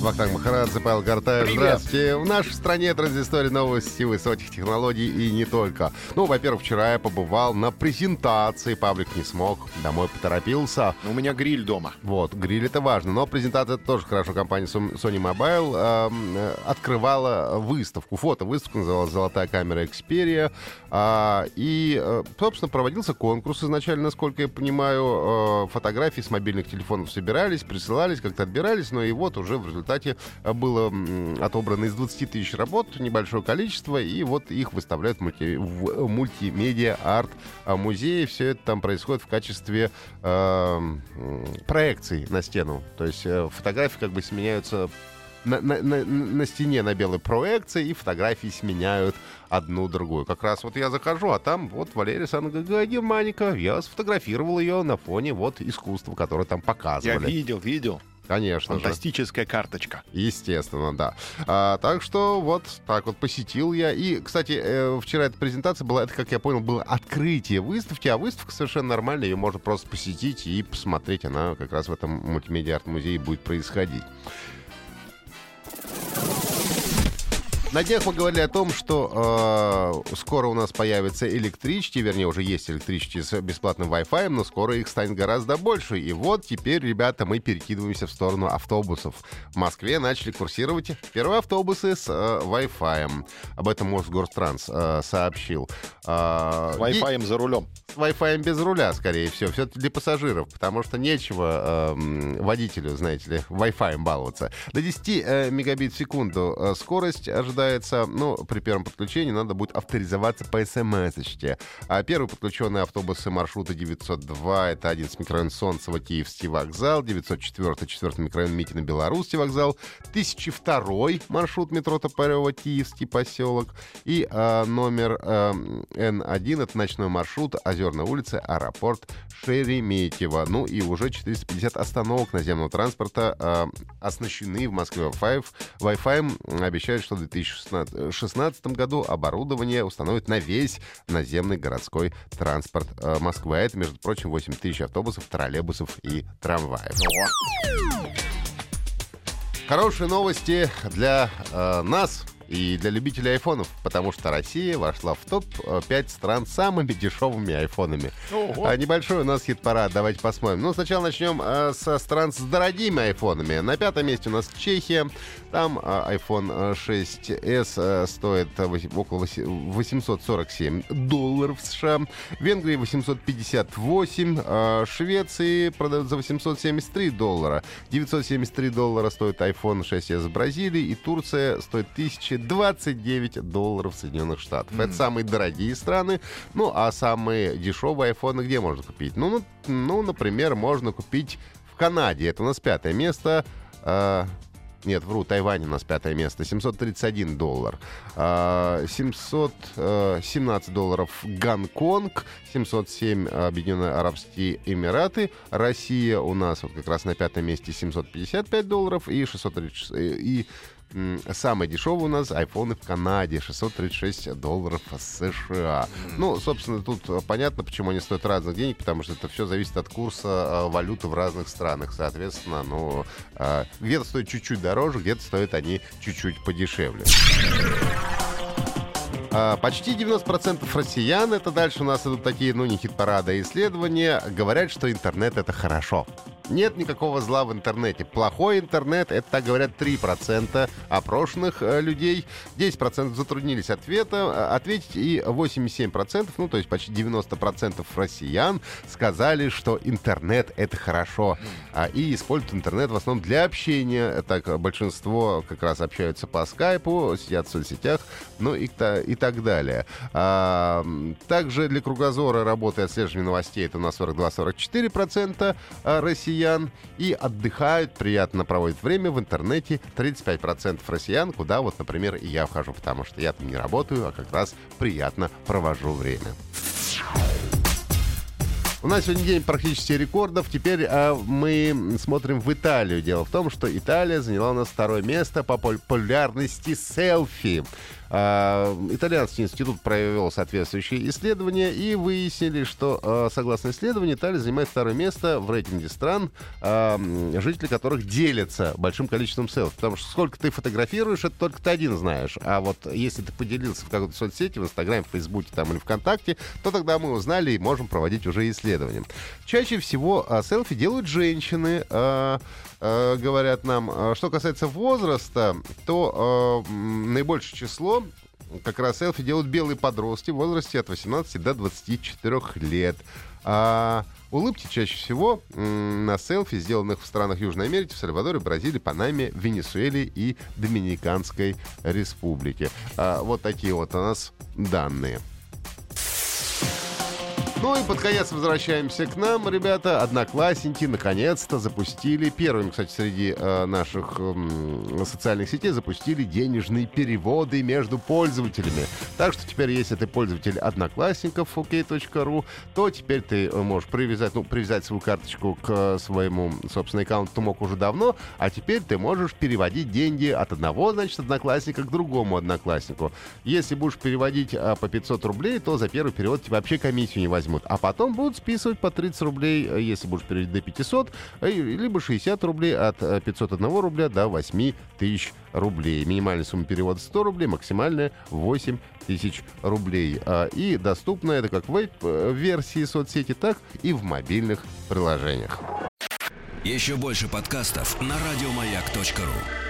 Вахтанг Махарадзе, Павел. Привет. Здравствуйте. В нашей стране транзистория новости высоких технологий и не только. Ну, во-первых, вчера я побывал на презентации. Паблик не смог. Домой поторопился. У меня гриль дома. Вот, гриль это важно. Но презентация это тоже хорошо. Компания Sony Mobile эм, э, открывала выставку. Фото-выставку называлась «Золотая камера Xperia». А, и, э, собственно, проводился конкурс изначально, насколько я понимаю. Э, фотографии с мобильных телефонов собирались, присылались, как-то отбирались. Но и вот уже в результате э, было отобрано из 20 тысяч работ небольшое количество. И вот их выставляют в, мульти- в мультимедиа арт-музее. Все это там происходит в качестве э, проекций на стену. То есть э, фотографии как бы сменяются на, на- на- на стене на белой проекции, и фотографии сменяют одну другую. Как раз вот я захожу, а там вот Валерия Александровна Германика. Я сфотографировал ее на фоне вот искусства, которое там Я показывали. видел, видел. Конечно же. Фантастическая карточка. Естественно, да. А, так что вот так вот посетил я. И, кстати, э, вчера эта презентация была, это, как я понял, было открытие выставки, а выставка совершенно нормальная, ее можно просто посетить и посмотреть. Она как раз в этом мультимедиа-арт-музее будет происходить. На днях мы говорили о том, что э, скоро у нас появятся электрички, вернее, уже есть электрички с бесплатным Wi-Fi, но скоро их станет гораздо больше. И вот теперь, ребята, мы перекидываемся в сторону автобусов. В Москве начали курсировать первые автобусы с э, Wi-Fi. Об этом Мосгортранс э, сообщил. Э, С Wi-Fi за рулем. с Wi-Fi без руля, скорее всего. Все для пассажиров, потому что нечего эм, водителю, знаете ли, Wi-Fi баловаться. До 10 э, мегабит в секунду э, скорость ожидается. Ну, при первом подключении надо будет авторизоваться по смс-очке. А первые подключенные автобусы маршрута 902 это 11 микрорайон Солнцево, Киевский вокзал, 904 4 микрорайон Митина, Белорусский вокзал, 1002 маршрут метро Топорева, Киевский поселок и э, номер э, Н1 это ночной маршрут Озерная улица, аэропорт Шереметьево. Ну и уже 450 остановок наземного транспорта э, оснащены в Москве Wi-Fi. Wi-Fi обещают, что в 2016 году оборудование установят на весь наземный городской транспорт э, Москвы. А это, между прочим, 8 тысяч автобусов, троллейбусов и трамваев. Хорошие новости для э, нас и для любителей айфонов, потому что Россия вошла в топ-5 стран с самыми дешевыми айфонами. Ого. А, небольшой у нас хит-парад, давайте посмотрим. Ну, сначала начнем э, со стран с дорогими айфонами. На пятом месте у нас Чехия. Там э, iPhone 6s э, стоит около воси- 847 долларов США. В Венгрии 858. э, Швеции продают за 873 доллара. 973 доллара стоит iPhone 6s в Бразилии. И Турция стоит 1029 долларов Соединенных Штатах. Это самые дорогие страны. Ну, а самые дешевые айфоны где можно купить? Ну, ну, ну, например, можно купить в Канаде. Это у нас пятое место. А, нет, вру, Тайвань у нас пятое место. 731 доллар. А, 717 долларов Гонконг. 707 Объединенные Арабские Эмираты. Россия у нас вот как раз на пятом месте 755 долларов. И 636... И самый дешевый у нас айфоны в Канаде. 636 долларов США. Ну, собственно, тут э, понятно, почему они стоят разных денег, потому что это все зависит от курса э, валюты в разных странах. Соответственно, ну, э, где-то стоит чуть-чуть дороже, где-то стоят они чуть-чуть подешевле. А, Почти 90% россиян, это дальше у нас идут такие, ну, не хит-парады, а исследования, говорят, что интернет — это хорошо. Нет никакого зла в интернете. Плохой интернет — это, так говорят, 3% опрошенных э, людей. 10% затруднились ответа, э, ответить, и 87%, ну, то есть почти 90% россиян сказали, что интернет — это хорошо. А, И используют интернет в основном для общения. Так, большинство как раз общаются по скайпу, сидят в соцсетях, ну и, и так далее. А, также для кругозора работы и отслеживания новостей это у нас 42-44% а, россиян и отдыхают, приятно проводят время в интернете 35% россиян, куда вот, например, и я вхожу, потому что я там не работаю, а как раз приятно провожу время. У нас сегодня день практически рекордов. Теперь а, мы смотрим в Италию. Дело в том, что Италия заняла у нас второе место по популярности селфи. А, итальянский институт провел соответствующие исследования и выяснили, что, а, согласно исследованию, Италия занимает второе место в рейтинге стран, а, жители которых делятся большим количеством селфи. Потому что сколько ты фотографируешь, это только ты один знаешь. А вот если ты поделился в какой-то соцсети, в Инстаграме, в Фейсбуке там, или ВКонтакте, то тогда мы узнали и можем проводить уже исследования. Чаще всего селфи делают женщины, говорят нам. Что касается возраста, то наибольшее число как раз селфи делают белые подростки в возрасте от 18 до 24 лет. А улыбки чаще всего на селфи, сделанных в странах Южной Америки, в Сальвадоре, Бразилии, Панаме, Венесуэле и Доминиканской Республике. А, вот такие вот у нас данные. Ну и под конец возвращаемся к нам, ребята. Одноклассники наконец-то запустили, первым, кстати, среди э, наших э, социальных сетей, запустили денежные переводы между пользователями. Так что теперь, если ты пользователь Одноклассников ok.ru, то теперь ты э, можешь привязать, ну, привязать свою карточку к своему, собственно, аккаунту ты мог уже давно, а теперь ты можешь переводить деньги от одного, значит, одноклассника к другому однокласснику. Если будешь переводить а, по 500 рублей, то за первый перевод тебе вообще комиссию не возьмут возьмут. А потом будут списывать по 30 рублей, э, если будешь переводить до 500, э, либо 60 рублей от 501 э, рубля до 8 тысяч рублей. Минимальная сумма перевода 100 рублей, максимальная 8 тысяч рублей. А, и доступно это как в версии соцсети, так и в мобильных приложениях. Еще больше подкастов на радиомаяк.ру